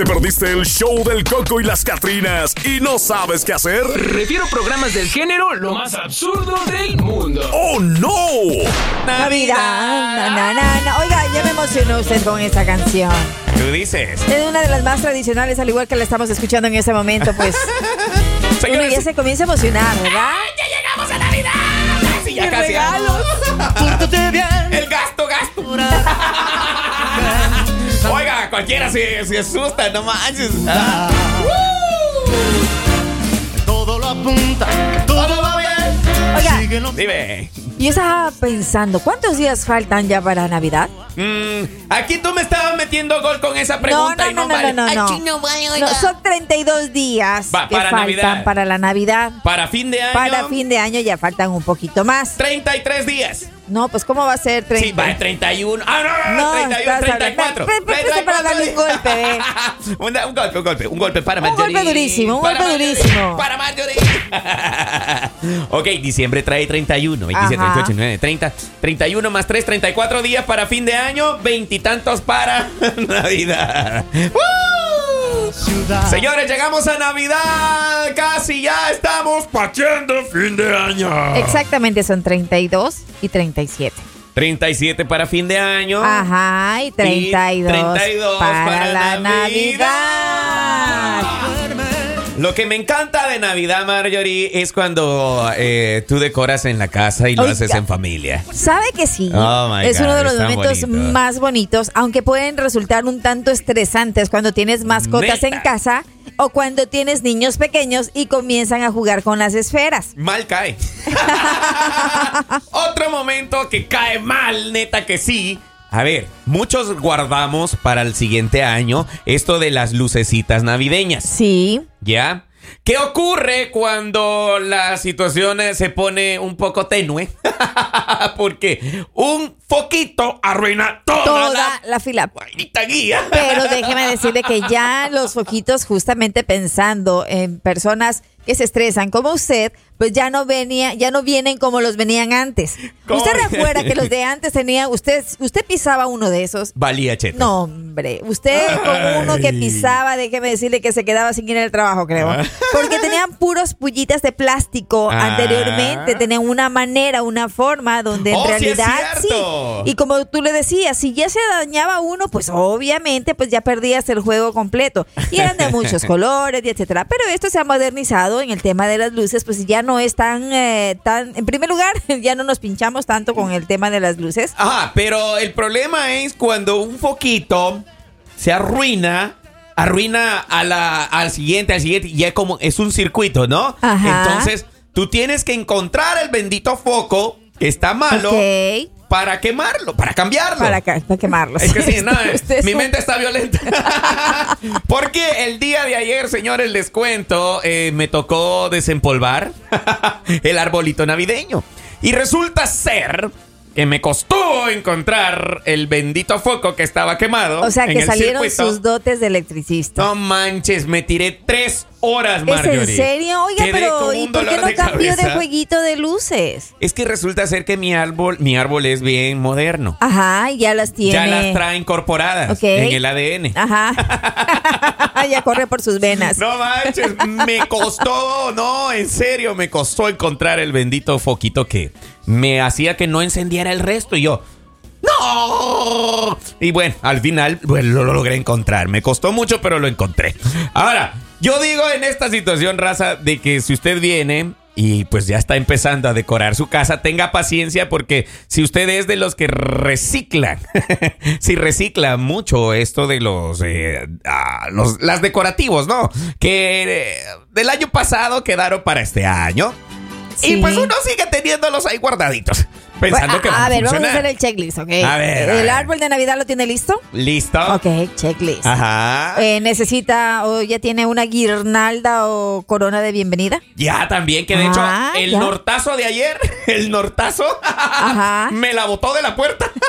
¿Te perdiste el show del Coco y las Catrinas y no sabes qué hacer? Refiero programas del género lo más absurdo del mundo. ¡Oh, no! Navidad. Na, na, na, na. Oiga, ya me emocionó usted con esta canción. Tú dices. Es una de las más tradicionales, al igual que la estamos escuchando en este momento, pues. uno ya se comienza a emocionar, ¿verdad? ya llegamos a Navidad. Casi, ya ¡Qué casi. regalos! Pórtate bien. El gasto, gasto. Cualquiera se, se asusta, no manches. Ah. Todo lo apunta, todo va bien. Oiga. Dime. yo estaba pensando, ¿cuántos días faltan ya para Navidad? Mm, aquí tú me estabas metiendo gol con esa No, pregunta no, y no, no, no, vale. no, no. Ay, chino, vale, No, oiga. son 32 días Va, que para faltan Navidad. para la Navidad. Para fin de año. Para fin de año ya faltan un poquito más. 33 días. No, pues ¿cómo va a ser 30? Sí, va, 31. Ah, no, no, no, No, 31, estás 34. hablando- Pre- pre- para darle un golpe, ve. un, un golpe, un golpe, un golpe para Un Marjorie. golpe durísimo, un golpe Marjorie, durísimo. Para Marjorie. ok, diciembre trae 31, 27, Ajá. 28, 29, 30. 31 más 3, 34 días para fin de año, veintitantos para Navidad. ¡Woo! Ciudad. Señores, llegamos a Navidad. Casi ya estamos pacheando fin de año. Exactamente, son 32 y 37. 37 para fin de año. Ajá, y 32, 32 para, para la Navidad. Navidad. Lo que me encanta de Navidad, Marjorie, es cuando eh, tú decoras en la casa y lo Oiga. haces en familia. ¿Sabe que sí? Oh, es God, uno de los momentos bonito. más bonitos, aunque pueden resultar un tanto estresantes cuando tienes mascotas Neta. en casa o cuando tienes niños pequeños y comienzan a jugar con las esferas. Mal cae. Otro momento que cae mal, neta que sí. A ver, muchos guardamos para el siguiente año esto de las lucecitas navideñas. Sí. ¿Ya? ¿Qué ocurre cuando la situación eh, se pone un poco tenue? Porque un foquito arruina toda, Toda la la fila. guía. Pero déjeme decirle que ya los foquitos, justamente pensando en personas que se estresan como usted, pues ya no venía, ya no vienen como los venían antes. ¿Cómo? ¿Usted recuerda que los de antes tenían, usted, usted pisaba uno de esos? Valía, cheto. No, hombre, usted con uno que Ay. pisaba, déjeme decirle que se quedaba sin ir al trabajo, creo. Ah. Porque tenían puros pullitas de plástico Ah. anteriormente, tenían una manera, una forma donde en Oh, sí realidad cierto. sí. Y como tú le decías, si ya se dañaba uno, pues obviamente pues ya perdías el juego completo. Y eran de muchos colores y etcétera. Pero esto se ha modernizado en el tema de las luces, pues ya no es tan, eh, tan, en primer lugar, ya no nos pinchamos tanto con el tema de las luces. Ajá, pero el problema es cuando un foquito se arruina, arruina a la, al siguiente, al siguiente, y ya como es un circuito, ¿no? Ajá. Entonces, tú tienes que encontrar el bendito foco que está malo. Para quemarlo, para cambiarlo. Para, ca- para quemarlos. Es que sí, no, es mi mente está violenta. Porque el día de ayer, señores, les cuento, eh, me tocó desempolvar el arbolito navideño. Y resulta ser que me costó encontrar el bendito foco que estaba quemado. O sea, que salieron circuito. sus dotes de electricista. No manches, me tiré tres horas, ¿Es Marjorie. en serio? Oiga, Quedé pero ¿y por qué no cambió de jueguito de luces? Es que resulta ser que mi árbol, mi árbol es bien moderno. Ajá, ya las tiene. Ya las trae incorporadas en el ADN. Ajá. corre por sus venas. No manches, me costó, no, en serio, me costó encontrar el bendito foquito que me hacía que no encendiera el resto y yo. ¡No! Y bueno, al final pues, lo, lo logré encontrar. Me costó mucho, pero lo encontré. Ahora, yo digo en esta situación, raza, de que si usted viene y pues ya está empezando a decorar su casa, tenga paciencia porque si usted es de los que reciclan, si recicla mucho esto de los, eh, los las decorativos, ¿no? Que eh, del año pasado quedaron para este año. Y pues uno sigue teniéndolos ahí guardaditos, pensando Bueno, que a, van a a, ver, vamos a funcionar. hacer el checklist, ¿ok? A ver, a ¿El ver. árbol de Navidad lo tiene listo? ¿Listo? Ok, checklist. Ajá. Eh, ¿Necesita o ya tiene una guirnalda o corona de bienvenida? Ya también, que de Ah, hecho, el ya. nortazo de ayer, el nortazo, Ajá. me la botó de la puerta.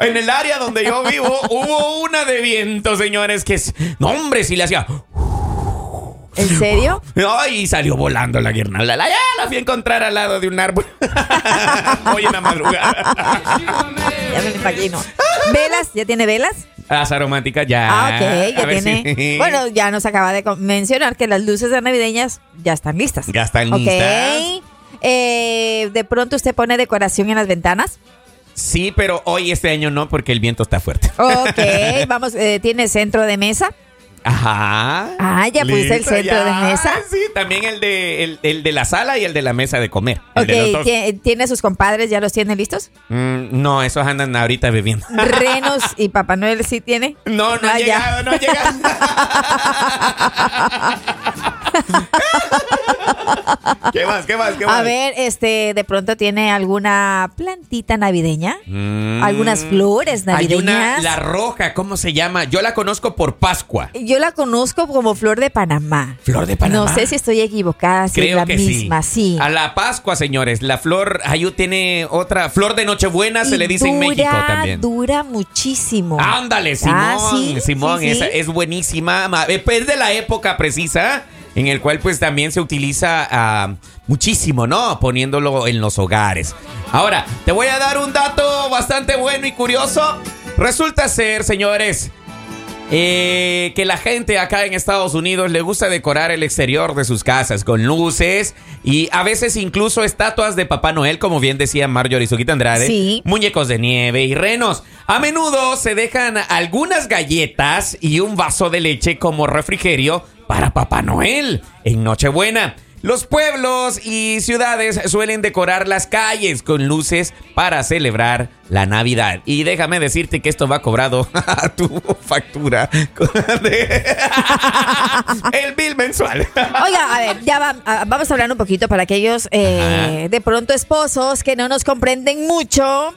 en el área donde yo vivo, hubo una de viento, señores, que es. No, hombre, si le hacía. ¿En serio? Ay, salió volando la guirnalda. La, ya la fui a encontrar al lado de un árbol. Hoy en la madrugada. Ya me imagino. ¿Velas? ¿Ya tiene velas? Las aromáticas ya. Ah, ok, ya tiene. si- Bueno, ya nos acaba de mencionar que las luces de navideñas ya están listas. Ya están listas. Eh, de pronto usted pone decoración en las ventanas. Sí, pero hoy este año no porque el viento está fuerte. Ok, vamos, eh, tiene centro de mesa. Ajá. Ah, ya puse el centro de mesa. Sí, también el de, el, el de la sala y el de la mesa de comer. Ok, de los dos. ¿tie- ¿tiene sus compadres? ¿Ya los tiene listos? Mm, no, esos andan ahorita bebiendo. Renos y Papá Noel sí tiene. No, no Ah, ha ya. llegado, no ha llegado. ¿Qué más? ¿Qué más? ¿Qué más? A ver, este, de pronto tiene alguna plantita navideña, Mm, algunas flores Hay una, navideñas. la roja, ¿cómo se llama? Yo la conozco por Pascua. Yo la conozco como flor de Panamá. Flor de Panamá. No sé si estoy equivocada, si Creo es la que misma, sí. A la Pascua, señores. La flor, Ayú tiene otra. Flor de Nochebuena se Y le dice en México también. Dura muchísimo. Ándale, Simón. Ah, sí, Simón, sí, sí. esa es buenísima. Ma- eh, pues, Es de la época precisa en el cual pues también se utiliza ah, muchísimo, ¿no? Poniéndolo en los hogares. Ahora, te voy a dar un dato bastante bueno y curioso. Resulta ser, señores, eh, que la gente acá en Estados Unidos le gusta decorar el exterior de sus casas con luces y a veces incluso estatuas de Papá Noel, como bien decía Marjorie Suquita Andrade, Sí. muñecos de nieve y renos. A menudo se dejan algunas galletas y un vaso de leche como refrigerio para Papá Noel en Nochebuena. Los pueblos y ciudades suelen decorar las calles con luces para celebrar la Navidad. Y déjame decirte que esto va cobrado a tu factura. El bill mensual. Oiga, a ver, ya va- vamos a hablar un poquito para aquellos eh, de pronto esposos que no nos comprenden mucho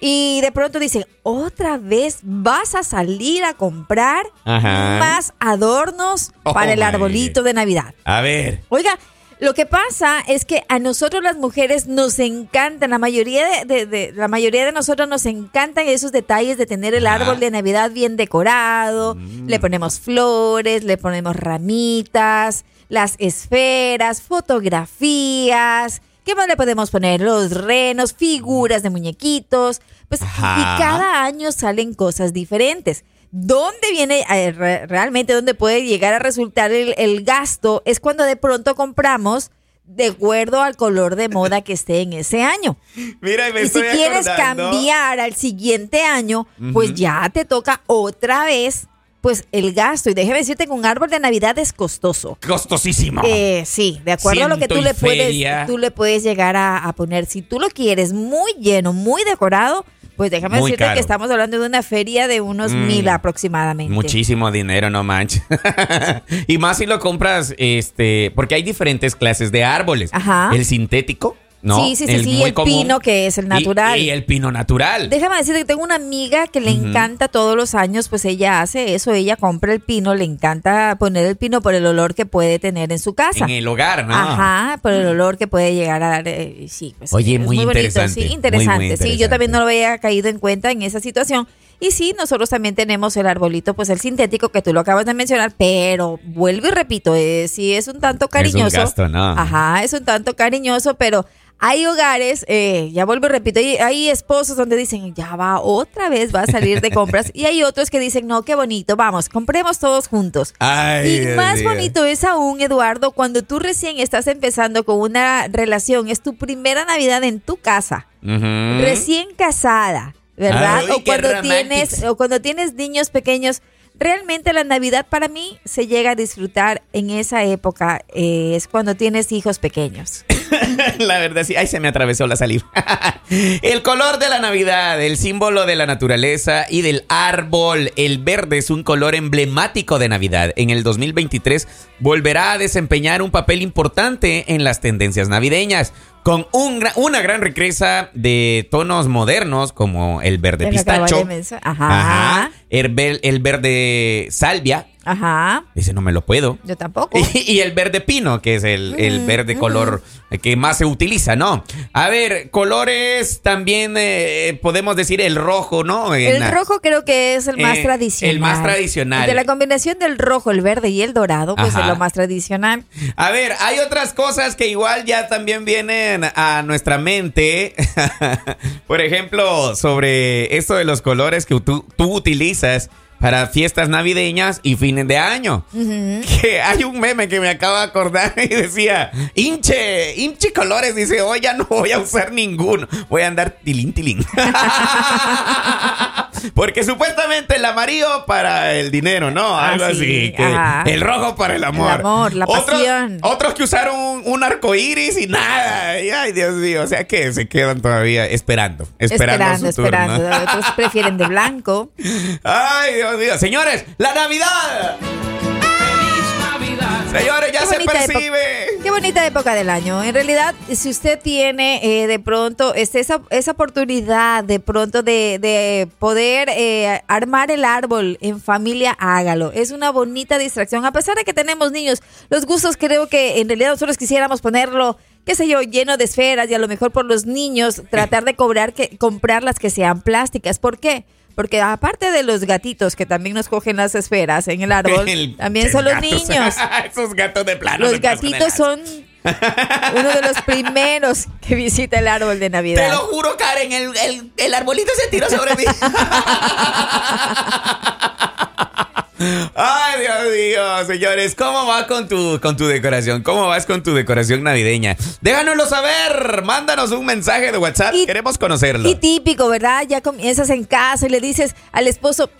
y de pronto dicen, otra vez vas a salir a comprar Ajá. más adornos Oh, para el arbolito de Navidad. A ver. Oiga, lo que pasa es que a nosotros las mujeres nos encantan, la mayoría de, de- de- la mayoría de nosotros nos encantan esos detalles de tener el árbol de Navidad bien decorado, le ponemos flores, le ponemos ramitas, las esferas, fotografías. ¿Qué más le podemos poner? Los renos, figuras de muñequitos. Pues, Ajá. y cada año salen cosas diferentes. ¿Dónde viene eh, re- realmente, dónde puede llegar a resultar el, el gasto? Es cuando de pronto compramos de acuerdo al color de moda que esté en ese año. Mira, me Y si quieres acordando. cambiar al siguiente año, pues ya te toca otra vez pues el gasto. Y déjeme decirte que un árbol de Navidad es costoso. Costosísimo. Eh, sí, de acuerdo a lo que tú le puedes, tú le puedes llegar a, a poner. Si tú lo quieres muy lleno, muy decorado, pues déjame Muy decirte caro. que estamos hablando de una feria de unos Mm. mil aproximadamente. Muchísimo dinero, no manches. y más si lo compras, este, porque hay diferentes clases de árboles. Ajá. El sintético, ¿no? Sí, sí, sí, sí, muy el pino, que es el natural. Y, el pino natural. Déjame decirte que tengo una amiga que le encanta todos los años, pues ella hace eso, ella compra el pino, le encanta poner el pino por el olor que puede tener en su casa. En el hogar, ¿no? Ajá, por el olor que puede llegar a dar. eh, sí, pues, Oye, muy bonito, interesante, Sí, muy, muy interesante. Sí, yo interesante. también no lo había caído en cuenta en esa situación. Y sí, nosotros también tenemos el arbolito, pues el sintético que tú lo acabas de mencionar, pero vuelvo y repito, eh, sí es un tanto cariñoso. gasto, ¿no? Ajá, es un tanto cariñoso, pero hay hogares, eh, ya vuelvo y repito, hay, hay esposos donde dicen, ya va, otra vez va a salir de compras. y hay otros que dicen, no, qué bonito, vamos, compremos todos juntos. Ay, y Dios más bonito es aún, Eduardo, cuando tú recién estás empezando con una relación, es tu primera Navidad en tu casa, recién casada, ¿verdad? Ay, o cuando tienes o cuando tienes niños pequeños. Realmente la Navidad para mí se llega a disfrutar en esa época, eh, es cuando tienes hijos pequeños. La verdad, sí. Ay, se me atravesó la saliva. el color de la Navidad, el símbolo de la naturaleza y del árbol. El verde es un color emblemático de Navidad. En el 2023 volverá a desempeñar un papel importante en las tendencias navideñas. Con un una gran riqueza de tonos modernos como el verde pistacho. Ajá. el verde salvia, Ajá, ese no me lo puedo, yo tampoco. y, y el verde pino, que es el, el verde color que más se utiliza, ¿no? A ver, colores también eh, podemos decir el rojo, ¿no? En- El rojo creo que es el más Eh, tradicional. el más tradicional. De la combinación del rojo, el verde y el dorado, pues Ajá. es lo más tradicional. A ver, hay otras cosas que igual ya también vienen a nuestra mente. Por ejemplo, sobre esto de los colores que tú, tú utilizas. Para fiestas navideñas y fines de año. Que hay un meme que me acabo de acordar y decía, hinche, hinche colores. Dice, hoy ya no voy a usar ninguno. Voy a andar tilín, tilín. Porque supuestamente el amarillo para el dinero, ¿no? Ah, Algo sí, así. que el rojo para el amor. El amor, la Otros- pasión. Otros, que usaron un, un arco iris y nada. Ay, Dios mío. O sea que se quedan todavía esperando. Esperando, Esperando, su turno. esperando. Otros prefieren de blanco. Ay, Dios mío. Señores, la Navidad. Señores, ya se percibe. Qué bonita época del año. En realidad, si usted tiene eh, de pronto este, esa, esa oportunidad de pronto de, de poder eh, armar el árbol en familia, hágalo. Es una bonita distracción. A pesar de que tenemos niños, los gustos creo que en realidad nosotros quisiéramos ponerlo qué sé yo, lleno de esferas y a lo mejor por los niños tratar de cobrar que, comprar las que sean plásticas. ¿Por qué? Porque aparte de los gatitos que también nos cogen las esferas en el árbol, El- también son los niños. Esos gatos de plano. Los gatitos son uno de los primeros que visita el árbol de Te Navidad. lo juro, Karen, el, el, el arbolito se tiró sobre mí. Ay, Dios mío, señores, ¿cómo va con tu, con tu decoración? ¿Cómo vas con tu decoración navideña? Déjanoslo saber, mándanos un mensaje de WhatsApp, Y- queremos conocerlo. Y típico, ¿verdad? Ya comienzas en casa y le dices al esposo,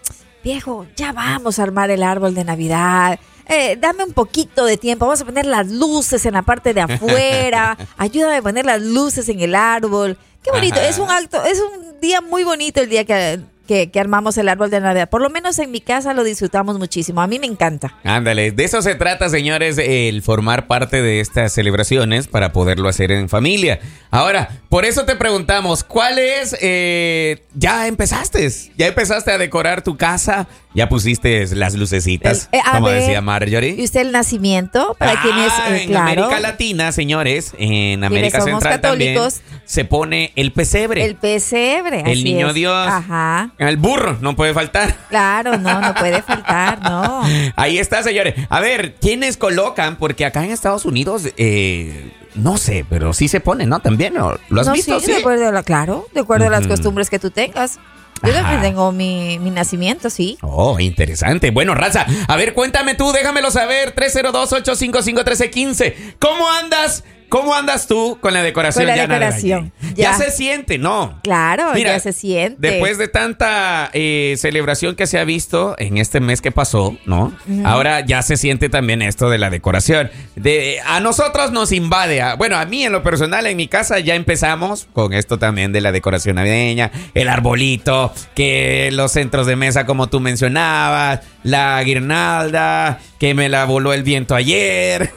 viejo, ya vamos a armar el árbol de Navidad. Eh, dame un poquito de tiempo, vamos a poner las luces en la parte de afuera, ayúdame a poner las luces en el árbol. Qué bonito, Ajá. es un acto, es un día muy bonito el día que, que, que armamos el árbol de Navidad. Por lo menos en mi casa lo disfrutamos muchísimo, a mí me encanta. Ándale, de eso se trata, señores, el formar parte de estas celebraciones para poderlo hacer en familia. Ahora, por eso te preguntamos, ¿cuál es? eh, ya empezaste, ya empezaste a decorar tu casa, ya pusiste las lucecitas, Eh, a como ver, decía Marjorie. ¿Y usted el nacimiento? Para Ah, quienes, eh, en claro, América Latina, señores, en América Central católicos. también se pone el pesebre, el el, pesebre. así niño es. Dios, Ajá. El burro, no puede faltar. Claro, no, no puede faltar, no. Ahí está, señores. A ver, ¿quiénes colocan? Porque acá en Estados Unidos, eh, no sé, pero sí se pone, ¿no? También, ¿no? ¿Lo has no, visto? sí, de acuerdo a la, claro, de acuerdo a las costumbres que tú tengas. Yo Ajá. también tengo mi, mi nacimiento, sí. Oh, interesante. Bueno, raza, a ver, cuéntame tú, déjamelo saber. 302-855-1315. ¿Cómo andas? ¿Cómo andas tú con la decoración? Con la decoración, ya. Ya se siente, ¿no? Claro, Mira, ya se siente. Después de tanta eh, celebración que se ha visto en este mes que pasó, ¿no? Ahora ya se siente también esto de la decoración. De, a nosotros nos invade. a- bueno, a mí en lo personal, en mi casa ya empezamos con esto también de la decoración navideña, el arbolito, que los centros de mesa como tú mencionabas, la guirnalda, que me la voló el viento ayer.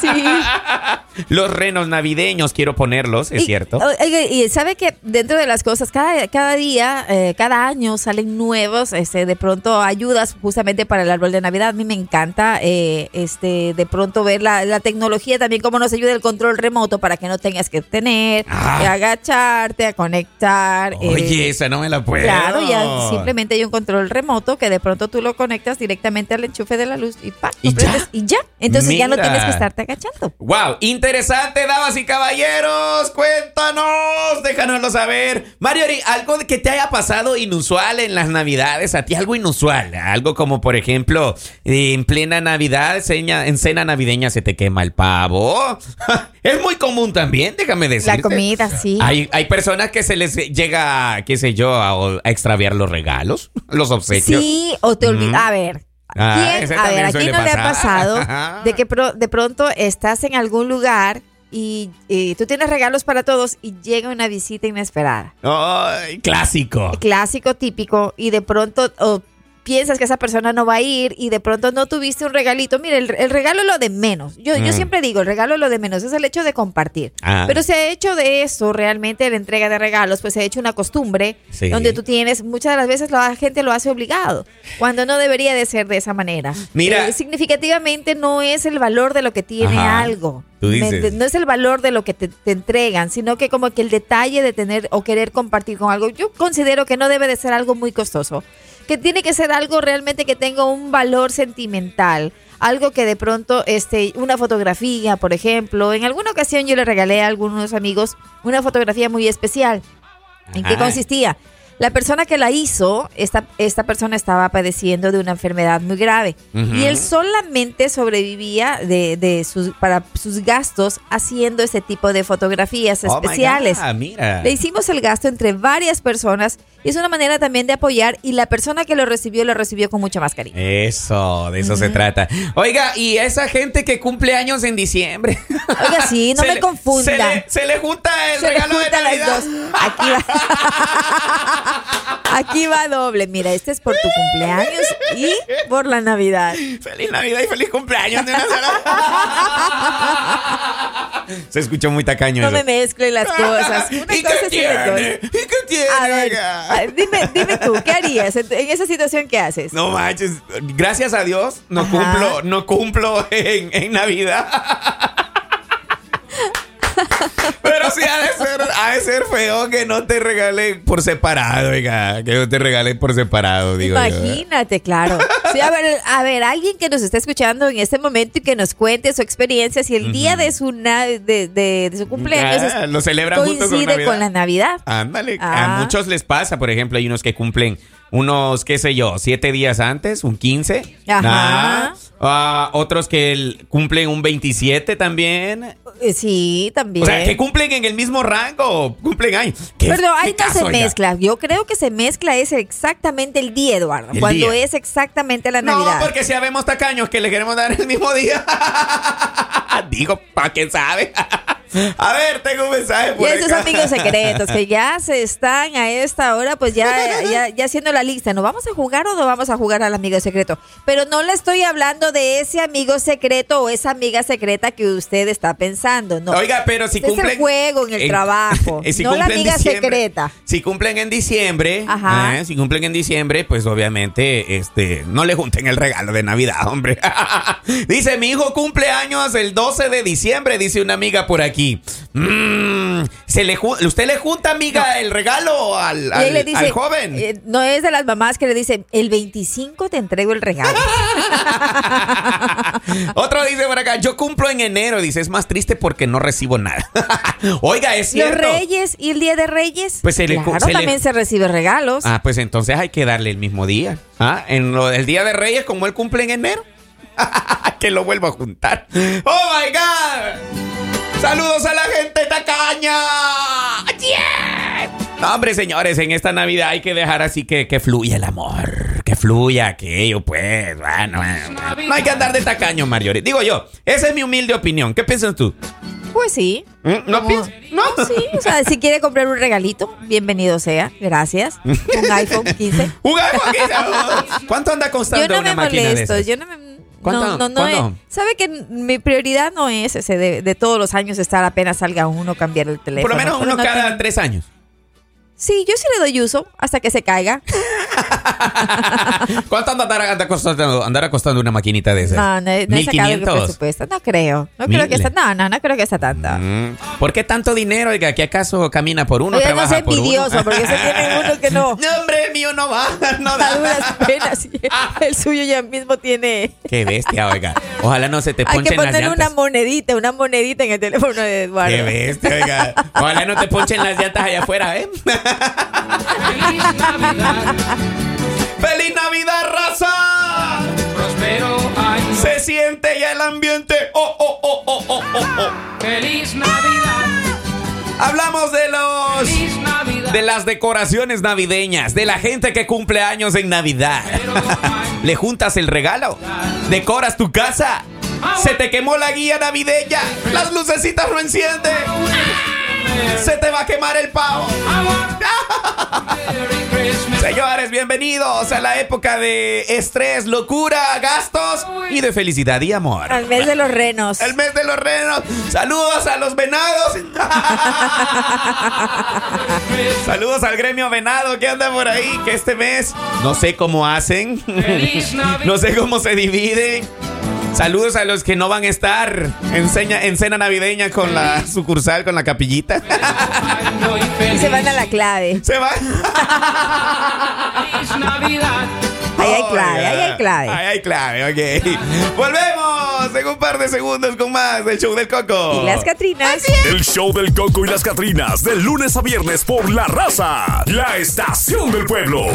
Sí. los renos navideños quiero ponerlos, es Y- cierto. y sabe que dentro de las cosas, cada, cada día, eh, cada año salen nuevos, este, de pronto ayudas justamente para el árbol de Navidad. A mí me encanta, eh, este, de pronto ver la, la tecnología también, cómo nos ayuda el control remoto para que no tengas que tener, Ah. que agacharte, a conectar. eh, Oye, esa no me la puedo. Claro, ya simplemente hay un control remoto que de pronto tú lo conectas directamente al enchufe de la luz y ¡pa! ¿Y ya? y ya. Entonces ya no tienes que estarte agachando. Wow, interesante, damas y caballeros. Cuéntanos, déjanoslo saber. Mariori, algo que te haya pasado inusual en las Navidades, a ti algo inusual, algo como por ejemplo, en plena Navidad, seña- en cena navideña se te quema el pavo. es muy común también, déjame decirte. La comida, sí. Hay, hay personas que se les llega, qué sé yo, a, a extraviar los regalos, los obsequios. Sí, o te olvidas. Mm. A ver. Ah, ¿quién- a ver, ¿a quién no le ha pasado de que pro- de pronto estás en algún lugar y, y tú tienes regalos para todos y llega una visita inesperada? Clásico. Clásico, típico, y de pronto piensas que esa persona no va a ir y de pronto no tuviste un regalito. Mire, el, el regalo es lo de menos. Yo, yo Mm. siempre digo, el regalo es lo de menos, es el hecho de compartir. Ah. Pero se ha hecho de eso realmente la entrega de regalos, pues se ha hecho una costumbre Sí. donde tú tienes, muchas de las veces la gente lo hace obligado, cuando no debería de ser de esa manera. Mira. Eh, significativamente no es el valor de lo que tiene Ajá. algo. Tú ¿Me dices. No es el valor de lo que te, te entregan, sino que como que el detalle de tener o querer compartir con algo, yo considero que no debe de ser algo muy costoso, que tiene que ser algo realmente que tenga un valor sentimental, algo que de pronto, este, una fotografía, por ejemplo, en alguna ocasión yo le regalé a algunos amigos una fotografía muy especial. ¿En qué consistía? La persona que la hizo, esta, esta persona estaba padeciendo de una enfermedad muy grave y él solamente sobrevivía de, de sus, para sus gastos haciendo ese tipo de fotografías Oh especiales. God, mira. Le hicimos el gasto entre varias personas y es una manera también de apoyar y la persona que lo recibió lo recibió con mucho más cariño. Eso, de eso se trata. Oiga, y esa gente que cumple años en diciembre. Oiga, sí, no Se me le-. Se le, se le junta el Se le regalo de las dos. Aquí va. Aquí va doble. Mira, este es por tu cumpleaños y por la Navidad. Feliz Navidad y feliz cumpleaños de una sola. Se escuchó muy tacaño No eso. me mezclen las cosas. Una ¿Y cosa qué tiene? ¿Y qué tiene? A ver, oiga? a ver, dime, dime tú, ¿qué harías en, en esa situación? ¿Qué haces? No manches, gracias a Dios no Ajá. cumplo, no cumplo en, en Navidad. Ha de, ser, feo que no te regalen por separado, oiga, que no te regalen por separado, digo yo. Imagínate, claro. Sí, a ver, a ver, alguien que nos está escuchando en este momento y que nos cuente su experiencia, si el día de su na- de, de- de su cumpleaños Ah, es- lo celebran junto con coincide con la Navidad. Ándale, Ah. a muchos les pasa, por ejemplo, hay unos que cumplen unos, qué sé yo, siete días antes, un 15. Ajá. Ah, ah, otros que el- cumplen un 27 también. Eh, Sí, también. O sea, que cumplen en el mismo rango, cumplen ahí. ¿Qué- Pero ahí no se mezcla. Yo creo que se mezcla es exactamente el día, Eduardo. El cuando día. es exactamente la No, Navidad. porque si habemos tacaños que le queremos dar el mismo día. Digo, ¿para quién sabe? A ver, tengo un mensaje Y por esos acá. amigos secretos que ya se están a esta hora, pues ya, ya, ya haciendo la lista. ¿No vamos a jugar o no vamos a jugar al amigo secreto? Pero no le estoy hablando de ese amigo secreto o esa amiga secreta que usted está pensando. No. Oiga, pero si Este es el cumplen. juego en el trabajo, si no la cumplen amiga secreta. Si cumplen en diciembre, Ajá. eh, si cumplen en diciembre, pues obviamente, este, no le junten el regalo de Navidad, hombre. dice, mi hijo cumple años el 12 de diciembre, dice una amiga por aquí. Mm, se le ¿Usted le junta, amiga, el regalo al, Y al, él le dice, al joven? eh, no es de las mamás que le dicen, el 25 te entrego el regalo. Otro dice por acá, yo cumplo en enero, dice, es más triste porque no recibo nada. Oiga, es Los. Reyes y el Día de Reyes. Pues se le- claro, se le- también se recibe regalos. Ah, pues entonces hay que darle el mismo día. Ah, en lo del Día de Reyes, como él cumple en enero. que lo vuelva a juntar. ¡Oh, my God! ¡Saludos a la gente tacaña! ¡Yeah! No, hombre, señores, en esta Navidad hay que dejar así que, que fluya el amor. Que fluya aquello, pues. Bueno, bueno. no hay que andar de tacaño, Marjorie. Digo yo, esa es mi humilde opinión. ¿Qué piensas tú? Pues sí. ¿Mm? ¿No piensas? No, sí. O sea, si quiere comprar un regalito, bienvenido sea. Gracias. Un iPhone 15. Un iPhone 15. ¿Cuánto anda costando Yo no una me máquina de molesto. esas? Yo no me. ¿Cuánto- no, no, no es- sabe que mi prioridad no es ese de, de todos los años estar apenas salga uno cambiar el teléfono. Por lo menos uno no cada tres años. Sí, yo sí le doy uso hasta que se caiga. ¿Cuánto andará, anda costando, andará costando una maquinita de esas? No, no, no he sacado el 1500. presupuesto. No creo. No creo que está. No, no, no creo que está tanto. Mm. ¿Por qué tanto dinero? Oiga, ¿que acaso camina por uno? Oiga, no trabaja sea por uno? envidioso, porque se tiene uno que no. No, hombre, el mío no va. No da. duras penas. El suyo ya mismo tiene. Qué bestia, oiga. Ojalá no se te Hay ponchen que las poner una llantas. monedita, una monedita en el teléfono de Eduardo. Qué bestia, oiga. Ojalá no te ponchen las llantas allá afuera, ¿eh? Feliz Navidad, ¡Feliz Navidad, raza! prospero año. Se siente ya el ambiente. ¡Oh, oh, oh, oh, oh, oh, oh! Feliz Navidad, Hablamos de los... feliz Navidad. De las decoraciones navideñas, de la gente que cumple años en Navidad. ¿Le juntas el regalo? ¿Decoras tu casa? ¿Se te quemó la guía navideña? ¿Las lucecitas no encienden? ¿Se te va a quemar el pavo? Señores, bienvenidos a la época de estrés, locura, gastos y de felicidad y amor. Al mes de los renos. El mes de los renos. Saludos a los venados. Saludos al gremio venado que anda por ahí. Que este mes no sé cómo hacen. No sé cómo se divide. Saludos a los que no van a estar en, cena navideña con la sucursal, con la capillita. Y se van a la clave. Se va. feliz Navidad. Ahí hay Oh, clave, ahí hay clave. Ahí hay clave, ok. Volvemos en un par de segundos con más del show del Coco. Y las Catrinas. El show del Coco y las Catrinas, de lunes a viernes por La Raza, la estación del pueblo.